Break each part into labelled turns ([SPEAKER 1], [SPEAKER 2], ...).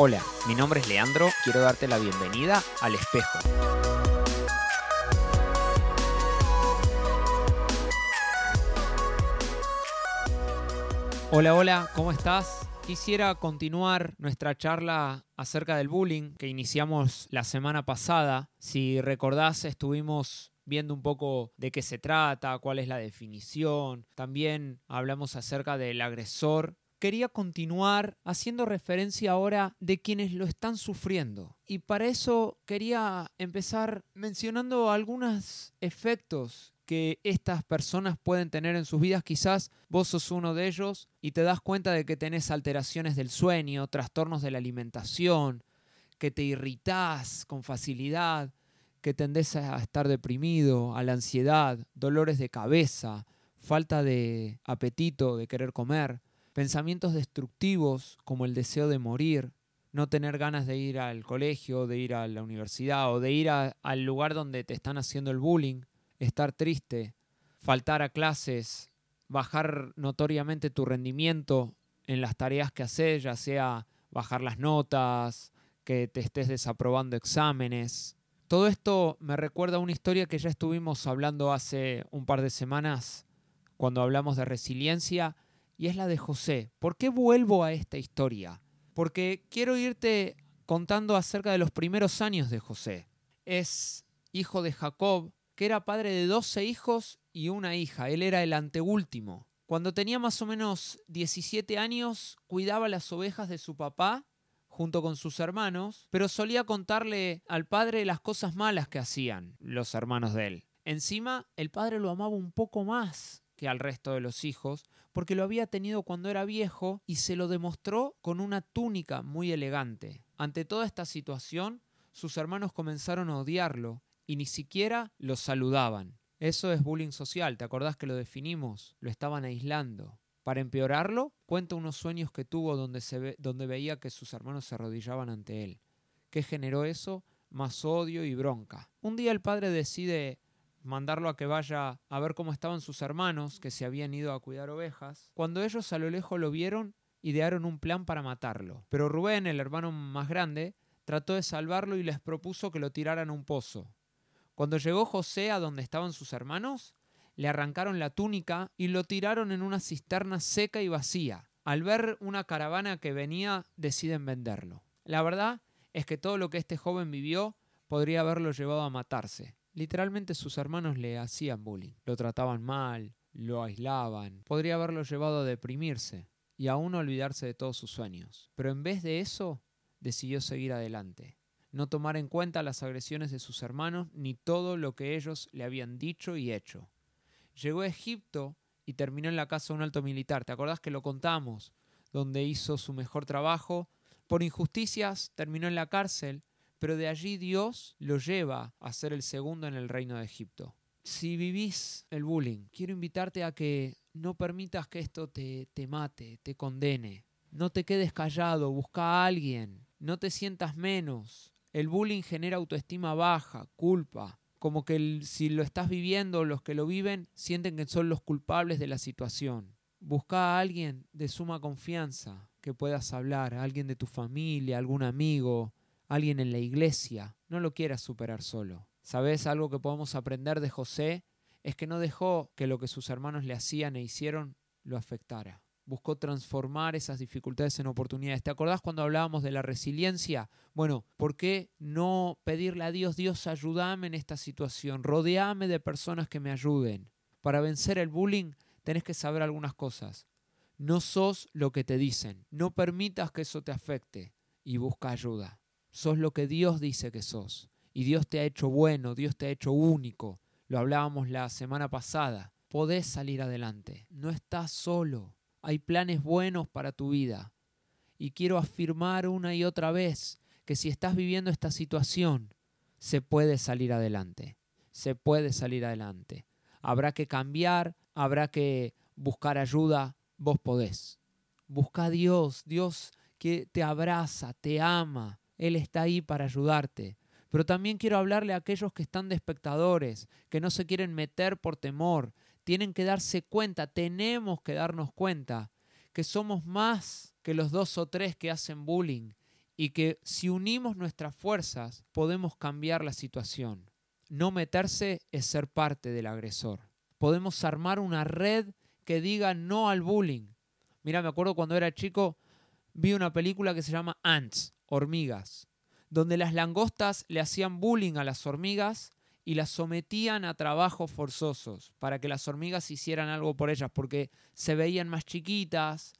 [SPEAKER 1] Hola, mi nombre es Leandro, quiero darte la bienvenida al espejo. Hola, hola, ¿cómo estás? Quisiera continuar nuestra charla acerca del bullying que iniciamos la semana pasada. Si recordás, estuvimos viendo un poco de qué se trata, cuál es la definición. También hablamos acerca del agresor quería continuar haciendo referencia ahora de quienes lo están sufriendo. Y para eso quería empezar mencionando algunos efectos que estas personas pueden tener en sus vidas. Quizás vos sos uno de ellos y te das cuenta de que tenés alteraciones del sueño, trastornos de la alimentación, que te irritás con facilidad, que tendés a estar deprimido, a la ansiedad, dolores de cabeza, falta de apetito, de querer comer pensamientos destructivos como el deseo de morir, no tener ganas de ir al colegio, de ir a la universidad o de ir al lugar donde te están haciendo el bullying, estar triste, faltar a clases, bajar notoriamente tu rendimiento en las tareas que haces, ya sea bajar las notas, que te estés desaprobando exámenes. Todo esto me recuerda a una historia que ya estuvimos hablando hace un par de semanas cuando hablamos de resiliencia y es la de José. ¿Por qué vuelvo a esta historia? Porque quiero irte contando acerca de los primeros años de José. Es hijo de Jacob, que era padre de 12 hijos y una hija. Él era el anteúltimo. Cuando tenía más o menos 17 años, cuidaba las ovejas de su papá junto con sus hermanos, pero solía contarle al padre las cosas malas que hacían los hermanos de él. Encima, el padre lo amaba un poco más que al resto de los hijos, porque lo había tenido cuando era viejo y se lo demostró con una túnica muy elegante. Ante toda esta situación, sus hermanos comenzaron a odiarlo y ni siquiera lo saludaban. Eso es bullying social, ¿te acordás que lo definimos? Lo estaban aislando. Para empeorarlo, cuenta unos sueños que tuvo donde, se donde veía que sus hermanos se arrodillaban ante él. ¿Qué generó eso? Más odio y bronca. Un día el padre decide mandarlo a que vaya a ver cómo estaban sus hermanos, que se habían ido a cuidar ovejas. Cuando ellos a lo lejos lo vieron, idearon un plan para matarlo. Pero Rubén, el hermano más grande, trató de salvarlo y les propuso que lo tiraran a un pozo. Cuando llegó José a donde estaban sus hermanos, le arrancaron la túnica y lo tiraron en una cisterna seca y vacía. Al ver una caravana que venía, deciden venderlo. La verdad es que todo lo que este joven vivió podría haberlo llevado a matarse. Literalmente sus hermanos le hacían bullying, lo trataban mal, lo aislaban, podría haberlo llevado a deprimirse y aún olvidarse de todos sus sueños. Pero en vez de eso, decidió seguir adelante, no tomar en cuenta las agresiones de sus hermanos ni todo lo que ellos le habían dicho y hecho. Llegó a Egipto y terminó en la casa de un alto militar. ¿Te acordás que lo contamos? Donde hizo su mejor trabajo. Por injusticias terminó en la cárcel pero de allí Dios lo lleva a ser el segundo en el reino de Egipto. Si vivís el bullying, quiero invitarte a que no permitas que esto te, te mate, te condene. No te quedes callado, busca a alguien, no te sientas menos. El bullying genera autoestima baja, culpa, como que si lo estás viviendo, los que lo viven sienten que son los culpables de la situación. Busca a alguien de suma confianza que puedas hablar, alguien de tu familia, algún amigo, alguien en la iglesia, no lo quieras superar solo. ¿Sabes algo que podemos aprender de José? Es que no dejó que lo que sus hermanos le hacían e hicieron lo afectara. Buscó transformar esas dificultades en oportunidades. ¿Te acordás cuando hablábamos de la resiliencia? Bueno, ¿por qué no pedirle a Dios, Dios, ayúdame en esta situación, rodeame de personas que me ayuden? Para vencer el bullying tenés que saber algunas cosas. No sos lo que te dicen. No permitas que eso te afecte y busca ayuda. Sos lo que Dios dice que sos. Y Dios te ha hecho bueno, Dios te ha hecho único. Lo hablábamos la semana pasada. Podés salir adelante. No estás solo. Hay planes buenos para tu vida. Y quiero afirmar una y otra vez que si estás viviendo esta situación, se puede salir adelante. Se puede salir adelante. Habrá que cambiar, habrá que buscar ayuda. Vos podés. Busca a Dios, Dios que te abraza, te ama, él está ahí para ayudarte. Pero también quiero hablarle a aquellos que están de espectadores, que no se quieren meter por temor. Tienen que darse cuenta, tenemos que darnos cuenta que somos más que los dos o tres que hacen bullying y que si unimos nuestras fuerzas podemos cambiar la situación. No meterse es ser parte del agresor. Podemos armar una red que diga no al bullying. Mira, me acuerdo cuando era chico, vi una película que se llama Ants, hormigas, donde las langostas le hacían bullying a las hormigas y las sometían a trabajos forzosos para que las hormigas hicieran algo por ellas, porque se veían más chiquitas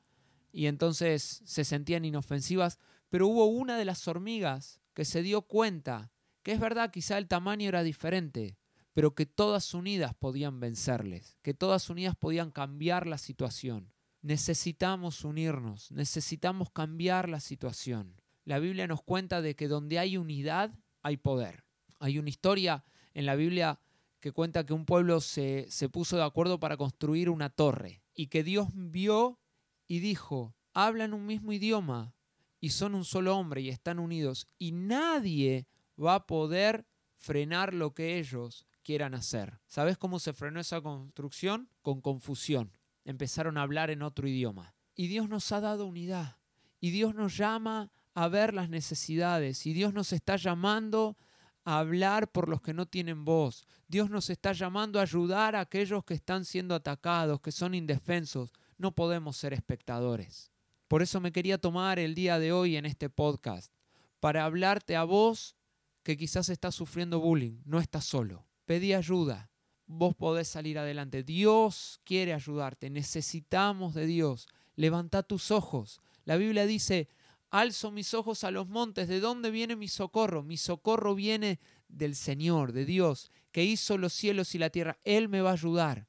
[SPEAKER 1] y entonces se sentían inofensivas. Pero hubo una de las hormigas que se dio cuenta que es verdad, quizá el tamaño era diferente, pero que todas unidas podían vencerles, que todas unidas podían cambiar la situación. Necesitamos unirnos, necesitamos cambiar la situación. La Biblia nos cuenta de que donde hay unidad hay poder. Hay una historia en la Biblia que cuenta que un pueblo se, se puso de acuerdo para construir una torre y que Dios vio y dijo, hablan un mismo idioma y son un solo hombre y están unidos y nadie va a poder frenar lo que ellos quieran hacer. ¿Sabes cómo se frenó esa construcción? Con confusión. Empezaron a hablar en otro idioma. Y Dios nos ha dado unidad. Y Dios nos llama a ver las necesidades. Y Dios nos está llamando a hablar por los que no tienen voz. Dios nos está llamando a ayudar a aquellos que están siendo atacados, que son indefensos. No podemos ser espectadores. Por eso me quería tomar el día de hoy en este podcast, para hablarte a vos que quizás estás sufriendo bullying. No estás solo. Pedí ayuda. Vos podés salir adelante. Dios quiere ayudarte. Necesitamos de Dios. Levanta tus ojos. La Biblia dice, alzo mis ojos a los montes, ¿de dónde viene mi socorro? Mi socorro viene del Señor, de Dios, que hizo los cielos y la tierra. Él me va a ayudar.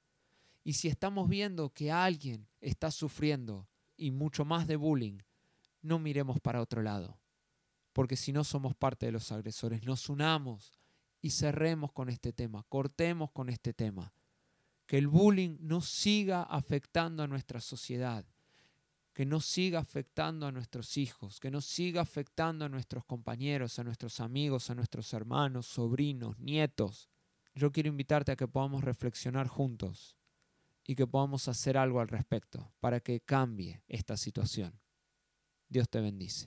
[SPEAKER 1] Y si estamos viendo que alguien está sufriendo y mucho más de bullying, no miremos para otro lado. Porque si no somos parte de los agresores, nos unamos y cerremos con este tema, cortemos con este tema. Que el bullying no siga afectando a nuestra sociedad que no siga afectando a nuestros hijos, que no siga afectando a nuestros compañeros, a nuestros amigos, a nuestros hermanos, sobrinos, nietos. Yo quiero invitarte a que podamos reflexionar juntos y que podamos hacer algo al respecto para que cambie esta situación. Dios te bendice.